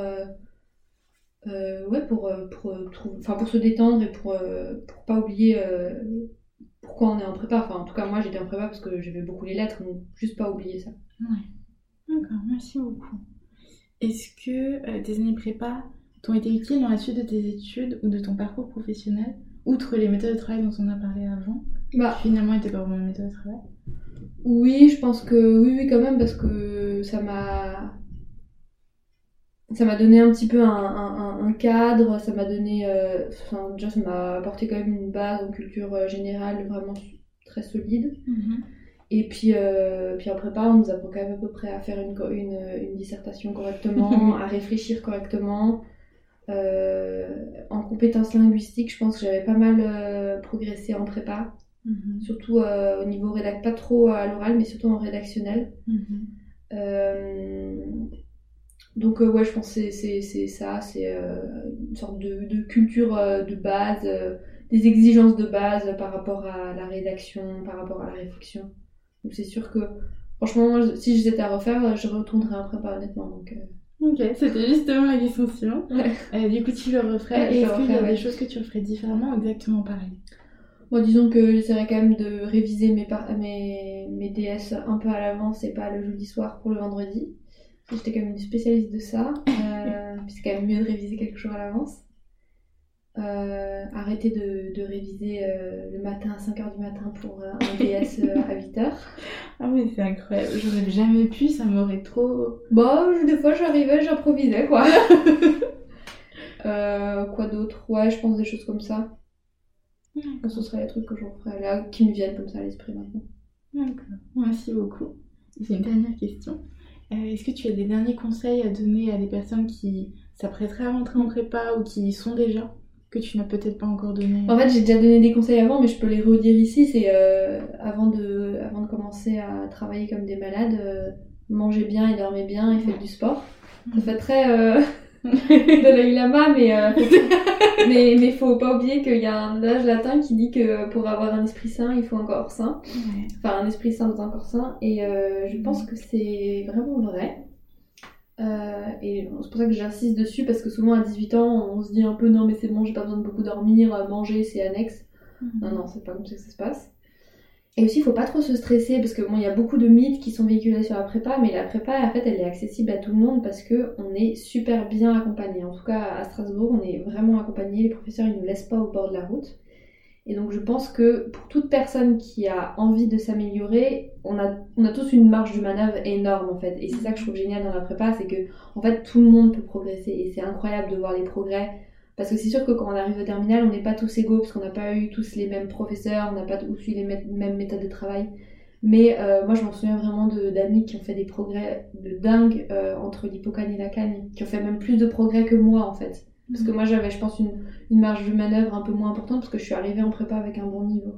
ouais pour pour, pour, pour se détendre et pour pour pas oublier pourquoi on est en prépa. Enfin, en tout cas, moi, j'étais en prépa parce que j'aimais beaucoup les lettres, donc juste pas oublier ça. Ouais. D'accord, merci beaucoup. Est-ce que euh, tes années prépa t'ont été utiles dans la suite de tes études ou de ton parcours professionnel outre les méthodes de travail dont on a parlé avant, Bah, finalement n'était pas vraiment une méthode de travail? Oui, je pense que oui, oui, quand même, parce que ça m'a. Ça m'a donné un petit peu un, un- un cadre, ça m'a donné. euh, Enfin, déjà, ça m'a apporté quand même une base en culture euh, générale vraiment très solide. Et puis, euh, puis en prépa, on nous apprend quand même à peu près à faire une, une, une dissertation correctement, à réfléchir correctement. Euh, en compétences linguistiques, je pense que j'avais pas mal progressé en prépa, Mhm. surtout au niveau rédac, pas trop à l'oral, mais surtout en rédactionnel. Mhm. Donc euh, ouais, je pense que c'est- ça, c'est euh, une sorte de, de culture euh, de base, des exigences de base par rapport à la rédaction, par rapport à la réflexion. Donc c'est sûr que franchement, moi, si j'étais à refaire, je retournerais en prépa honnêtement. Donc, Ok, c'était justement la question suivante. ouais. Euh, du coup, tu le referais. Ouais, est-ce qu'il y a ouais. des choses que tu referais différemment ou exactement pareil? Moi, disons que j'essaierais quand même de réviser mes, par- mes, mes DS un peu à l'avance et pas le jeudi soir pour le vendredi. J'étais quand même une spécialiste de ça. Euh, puis c'est quand même mieux de réviser quelques jours à l'avance. Euh, arrêter de, de réviser euh, le matin à 5h du matin pour euh, un DS à 8h. Ah oui, c'est incroyable. J'aurais jamais pu, ça m'aurait trop. Bon, je- des fois j'arrivais, j'improvisais quoi. Quoi d'autre? Ouais, je pense des choses comme ça. Ce seraient les trucs que je referais là, qui me viennent comme ça à l'esprit maintenant. D'accord, merci beaucoup. J'ai une dernière question. Euh, Est-ce que tu as des derniers conseils à donner à des personnes qui s'apprêteraient à rentrer en prépa ou qui y sont déjà, que tu n'as peut-être pas encore donné En fait, j'ai déjà donné des conseils avant, mais je peux les redire ici. C'est euh, avant, de, avant de commencer à travailler comme des malades, euh, mangez bien et dormez bien et faites du sport. Ça fait très euh, Dalai Lama, mais, euh, faut- mais, mais faut pas oublier qu'il y a un adage latin qui dit que pour avoir un esprit sain, il faut un corps sain. Ouais. Enfin, un esprit sain dans un corps sain. Et euh, je pense que c'est vraiment vrai. Euh, et c'est pour ça que j'insiste dessus, parce que souvent à 18 ans, on se dit un peu non, mais c'est bon, j'ai pas besoin de beaucoup dormir, manger, c'est annexe. Non, non, c'est pas comme ça que ça se passe. Et aussi, il faut pas trop se stresser parce que bon, il y a beaucoup de mythes qui sont véhiculés sur la prépa, mais la prépa, en fait, elle est accessible à tout le monde parce que on est super bien accompagné. En tout cas, à Strasbourg, on est vraiment accompagné. Les professeurs, ils nous laissent pas au bord de la route. Et donc, je pense que pour toute personne qui a envie de s'améliorer, on a, on a tous une marge de manœuvre énorme en fait. Et c'est ça que je trouve génial dans la prépa, c'est que en fait, tout le monde peut progresser et c'est incroyable de voir les progrès. Parce que c'est sûr que quand on arrive au terminal, on n'est pas tous égaux parce qu'on n'a pas eu tous les mêmes professeurs, on n'a pas tous eu les mêmes méthodes de travail. Mais euh, moi, je m'en souviens vraiment d'amis qui ont fait des progrès de dingue euh, entre l'hippocane et la cagne, qui ont fait même plus de progrès que moi en fait. Parce que moi, j'avais, je pense, une, une marge de manœuvre un peu moins importante parce que je suis arrivée en prépa avec un bon niveau.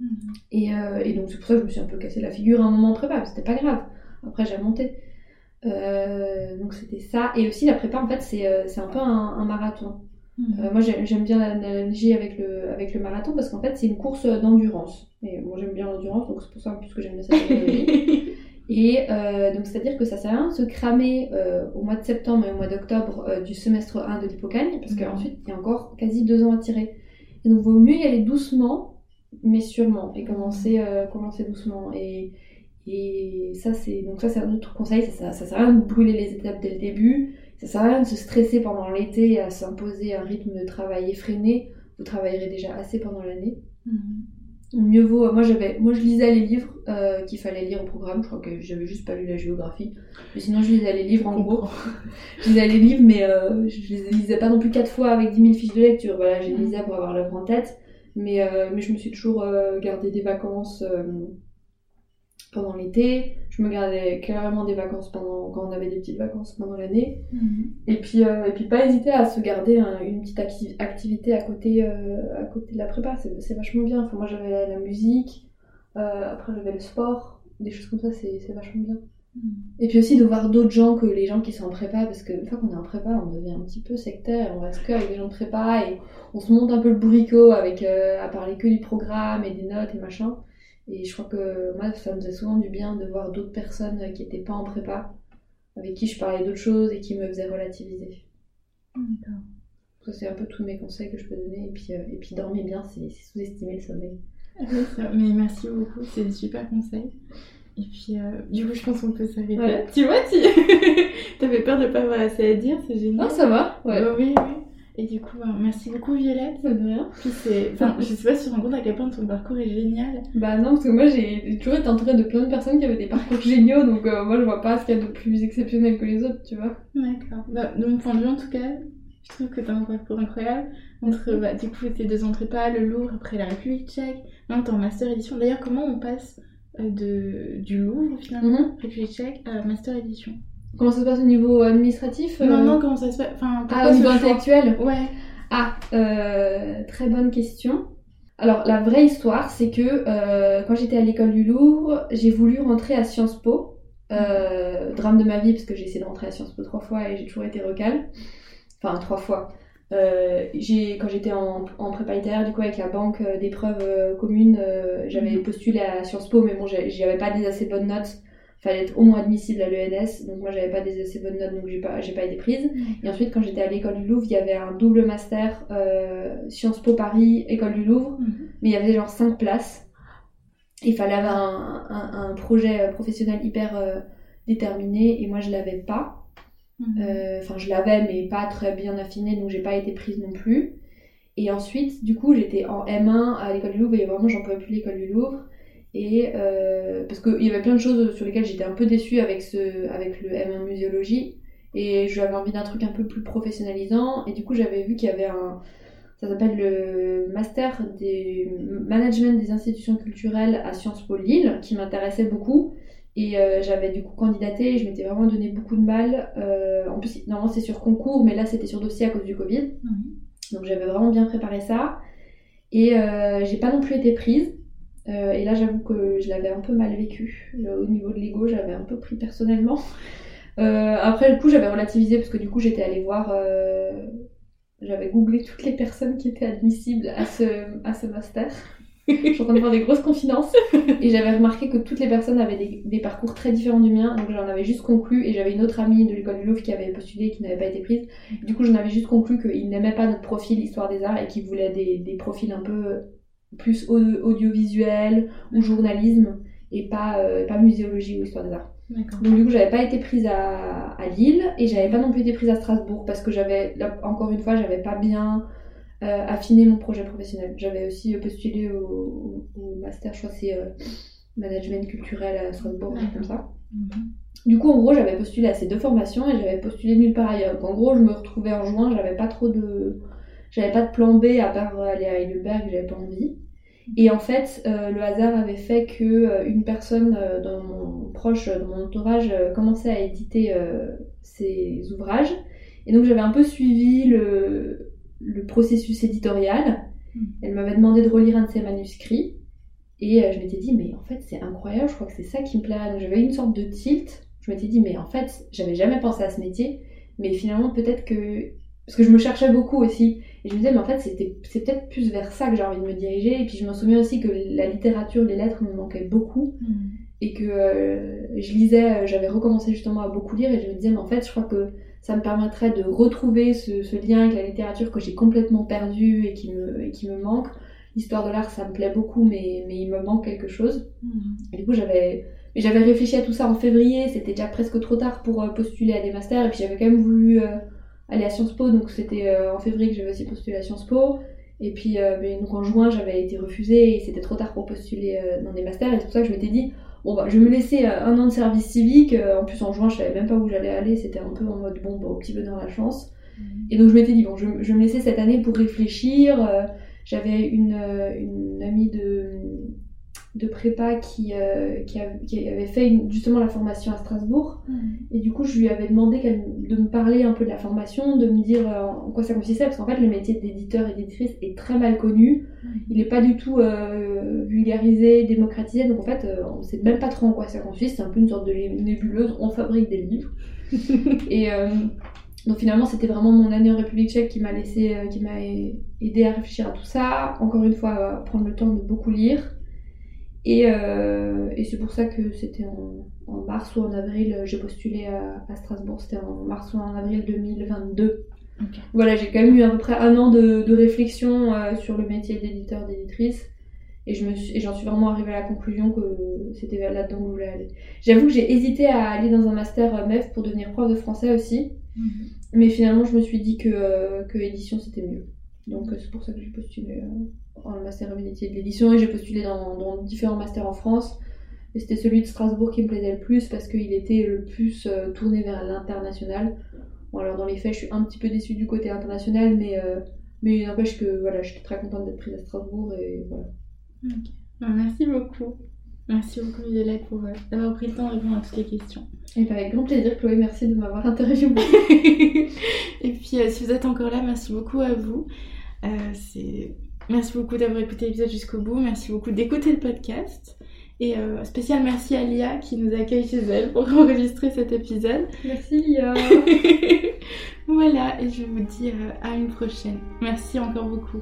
Mhm. Et, euh, et donc, c'est pour ça que je me suis un peu cassé la figure à un moment en prépa, c'était pas grave. Après, j'ai remonté. Euh, donc, c'était ça. Et aussi, la prépa, en fait, c'est c'est un peu un, un marathon. Mhm. Euh, moi, j'ai- j'aime bien l'analogie avec le, avec le marathon parce qu'en fait, c'est une course d'endurance. Et moi, j'aime bien l'endurance, donc c'est pour ça en plus que j'aime bien cette analogie. Et euh, donc, c'est-à-dire que ça sert à rien de se cramer euh, au mois de septembre et au mois d'octobre euh, du semestre 1 de l'hypocagne, parce Mhm. qu'ensuite, il y a encore quasi deux ans à tirer. Et donc, vaut mieux y aller doucement, mais sûrement, et commencer, euh, commencer doucement. Et, et ça, c'est donc ça, c'est un autre conseil. Ça, ça, ça sert à rien de brûler les étapes dès le début. Ça sert à rien de se stresser pendant l'été et à s'imposer un rythme de travail effréné. Vous travaillerez déjà assez pendant l'année. Mhm. Mieux vaut, moi j'avais, moi je lisais les livres euh, qu'il fallait lire au programme. Je crois que j'avais juste pas lu la géographie, mais sinon je lisais les livres en gros. Je lisais les livres, mais euh, je les lisais pas non plus quatre fois avec 10 000 fiches de lecture. Voilà, je les lisais pour avoir l'œuvre en tête, mais euh, mais je me suis toujours euh, gardé des vacances euh, pendant l'été. Je me gardais carrément des vacances pendant quand on avait des petites vacances pendant l'année. Mhm. Et puis, euh, et puis pas hésiter à se garder un- une petite acti- activité à côté, euh, à côté de la prépa, c'est vachement bien. Enfin, moi j'avais la, la musique, euh, après j'avais le sport, des choses comme ça, c'est vachement bien. Mhm. Et puis aussi de voir d'autres gens que les gens qui sont en prépa, parce qu'une fois qu'on est en prépa, on devient un petit peu sectaire, on reste que avec des gens de prépa et on se monte un peu le bourricot avec, à parler que du programme et des notes et machin. Et je crois que moi, ça me faisait souvent du bien de voir d'autres personnes qui n'étaient pas en prépa, avec qui je parlais d'autres choses et qui me faisaient relativiser. D'accord. Ça, c'est un peu tous mes conseils que je peux donner. Et puis, euh, et puis dormir bien, c'est sous-estimer le sommeil. Mais merci beaucoup, c'est des super conseils. Et puis, euh, du coup, je pense qu'on peut s'arrêter. Ouais. Tu vois, tu avais peur de pas avoir assez à dire, c'est génial. Ah, ça va Euh, oui, oui. Et du coup, merci beaucoup Violette. de rien. Puis c'est, enfin, je sais pas si tu te rends compte à quel point ton parcours est génial. Bah non, parce que moi j'ai toujours été entourée de plein de personnes qui avaient des parcours géniaux, donc moi je vois pas ce qu'il y a de plus exceptionnel que les autres, tu vois. D'accord. Bah, de mon point de vue en tout cas, je trouve que t'as un parcours incroyable. Entre, bah, du coup, tes deux entrées pas, le Louvre, après la République tchèque, maintenant t'es en master édition. D'ailleurs, comment on passe de, du Louvre finalement, République tchèque, à master édition? Comment ça se passe au niveau administratif Non, non, comment ça se passe? Enfin, Ah, au niveau intellectuel? Ouais. Ah, euh, très bonne question. Alors, la vraie histoire, c'est que euh, quand j'étais à l'école du Louvre, j'ai voulu rentrer à Sciences Po. Euh, drame de ma vie, parce que j'ai essayé de rentrer à Sciences Po trois fois et j'ai toujours été recale. Enfin, trois fois. j'ai, quand j'étais en, en prépa littéraire, du coup, avec la banque d'épreuves communes, j'avais postulé à Sciences Po, mais bon, j'y avais pas des assez bonnes notes fallait être au moins admissible à l'ENS, donc moi j'avais pas des assez bonnes notes, donc j'ai pas, j'ai pas été prise. Et ensuite, quand j'étais à l'école du Louvre, il y avait un double master euh, Sciences Po Paris, école du Louvre, mhm. mais il y avait genre 5 places. Il fallait avoir un, un, projet euh, professionnel hyper euh, déterminé, et moi je l'avais pas. Mhm. Enfin, je l'avais, mais pas très bien affiné, donc j'ai pas été prise non plus. Et ensuite, du coup, j'étais en M1 à l'école du Louvre, et vraiment j'en pouvais plus l'école du Louvre. Et euh, parce qu'il y avait plein de choses sur lesquelles j'étais un peu déçue avec, ce, avec le M1 muséologie. Et j'avais envie d'un truc un peu plus professionnalisant. Et du coup, j'avais vu qu'il y avait un. Ça s'appelle le Master des Management des institutions culturelles à Sciences Po Lille, qui m'intéressait beaucoup. Et euh, j'avais du coup candidaté, je m'étais vraiment donné beaucoup de mal. Euh, en plus, normalement c'est sur concours, mais là c'était sur dossier à cause du Covid. Donc j'avais vraiment bien préparé ça. Et j'ai pas non plus été prise. Euh, et là, j'avoue que je l'avais un peu mal vécu. au niveau de l'ego, j'avais un peu pris personnellement. Euh, après, le coup, j'avais relativisé parce que du coup, j'étais allée voir. Euh, j'avais googlé toutes les personnes qui étaient admissibles à ce, à ce master. je suis en train de faire des grosses confidences. Et j'avais remarqué que toutes les personnes avaient des, des parcours très différents du mien. Donc j'en avais juste conclu. Et j'avais une autre amie de l'école du Louvre qui avait postulé et qui n'avait pas été prise. Du coup, j'en avais juste conclu qu'ils n'aimaient pas notre profil Histoire des Arts et qu'ils voulaient des, des profils un peu plus audiovisuel ou journalisme et pas, euh, pas muséologie ou histoire des arts. Donc du coup, j'avais pas été prise à, à Lille et j'avais pas non plus été prise à Strasbourg parce que j'avais, encore une fois, j'avais pas bien euh, affiné mon projet professionnel. J'avais aussi euh, postulé au, master, je crois c'est management culturel à Strasbourg, comme ça. Du coup, en gros, j'avais postulé à ces deux formations et j'avais postulé nulle part ailleurs. en gros, je me retrouvais en juin, j'avais pas trop de j'avais pas de plan B à part aller à Heidelberg, j'avais pas envie. Et en fait, euh, le hasard avait fait que euh, une personne euh, dans mon proche, dans mon entourage, commençait à éditer ses ouvrages. Et donc j'avais un peu suivi le, le processus éditorial. Hmm. Elle m'avait demandé de relire un de ses manuscrits. Et je m'étais dit, mais en fait, c'est incroyable, je crois que c'est ça qui me plairait. Donc j'avais une sorte de tilt. Je m'étais dit, mais en fait, j'avais jamais pensé à ce métier. Mais finalement, peut-être que parce que je me cherchais beaucoup aussi. Et je me disais, mais en fait, c'est peut-être plus vers ça que j'ai envie de me diriger. Et puis je me souviens aussi que la littérature, les lettres me manquaient beaucoup. Mm. Et que euh, je lisais, euh, j'avais recommencé justement à beaucoup lire. Et je me disais, mais en fait, je crois que ça me permettrait de retrouver ce, ce lien avec la littérature que j'ai complètement perdu et qui me, et qui me manque. L'histoire de l'art, ça me plaît beaucoup, mais, mais il me manque quelque chose. Mm. Et du coup, j'avais. j'avais réfléchi à tout ça en février, c'était déjà presque trop tard pour euh, postuler à des masters, et puis j'avais quand même voulu aller à Sciences Po, donc c'était euh, en février que j'avais aussi postulé à Sciences Po. Et puis euh, donc en juin, j'avais été refusée et c'était trop tard pour postuler euh, dans des masters. Et c'est pour ça que je m'étais dit, bon bah je vais me laisser un an de service civique. en plus en juin, je savais même pas où j'allais aller. C'était un peu en mode, bon, bah, au petit bonheur la chance. Mhm. Et donc je m'étais dit, bon, je, me laisser cette année pour réfléchir. J'avais une, une amie de de prépa qui, euh, qui, avait fait justement la formation à Strasbourg. Et du coup, je lui avais demandé de me parler un peu de la formation, de me dire euh, en quoi ça consistait, parce qu'en fait, le métier d'éditeur et d'éditrice est très mal connu. Il n'est pas du tout euh, vulgarisé, démocratisé. Donc en fait, on ne sait même pas trop en quoi ça consiste. C'est un peu une sorte de nébuleuse. On fabrique des livres. et donc finalement, c'était vraiment mon année en République tchèque qui m'a laissé, qui m'a aidé à réfléchir à tout ça. Encore une fois, prendre le temps de beaucoup lire. Et, euh, et c'est pour ça que c'était en, mars ou en avril, j'ai postulé à, Strasbourg, c'était en mars ou en avril 2022. Voilà, j'ai quand même eu à peu près un an de, de réflexion euh, sur le métier d'éditeur, d'éditrice. Et je suis, j'en suis vraiment arrivée à la conclusion que c'était là-dedans où je voulais aller. J'avoue que j'ai hésité à aller dans un master MEF pour devenir prof de français aussi. Mhm. Mais finalement, je me suis dit que, euh, que édition c'était mieux. Donc euh, c'est pour ça que j'ai postulé euh, en master en métier de l'édition et j'ai postulé dans, dans différents masters en France. Et c'était celui de Strasbourg qui me plaisait le plus parce qu'il était le plus euh, tourné vers l'international. Bon, alors dans les faits, je suis un petit peu déçue du côté international, mais, euh, mais il n'empêche que voilà, j'étais très contente d'être prise à Strasbourg et voilà. Merci beaucoup. Merci beaucoup Violette pour euh, d'avoir pris le temps de répondre à toutes les questions. Et bah, avec grand plaisir, Chloé, merci de m'avoir interviewée. Et puis euh, si vous êtes encore là, merci beaucoup à vous. Euh. Merci beaucoup d'avoir écouté l'épisode jusqu'au bout. Merci beaucoup d'écouter le podcast. Et euh, spécial merci à Lia qui nous accueille chez elle pour enregistrer cet épisode. Merci Lia. voilà, et je vous dis euh, à une prochaine. Merci encore beaucoup.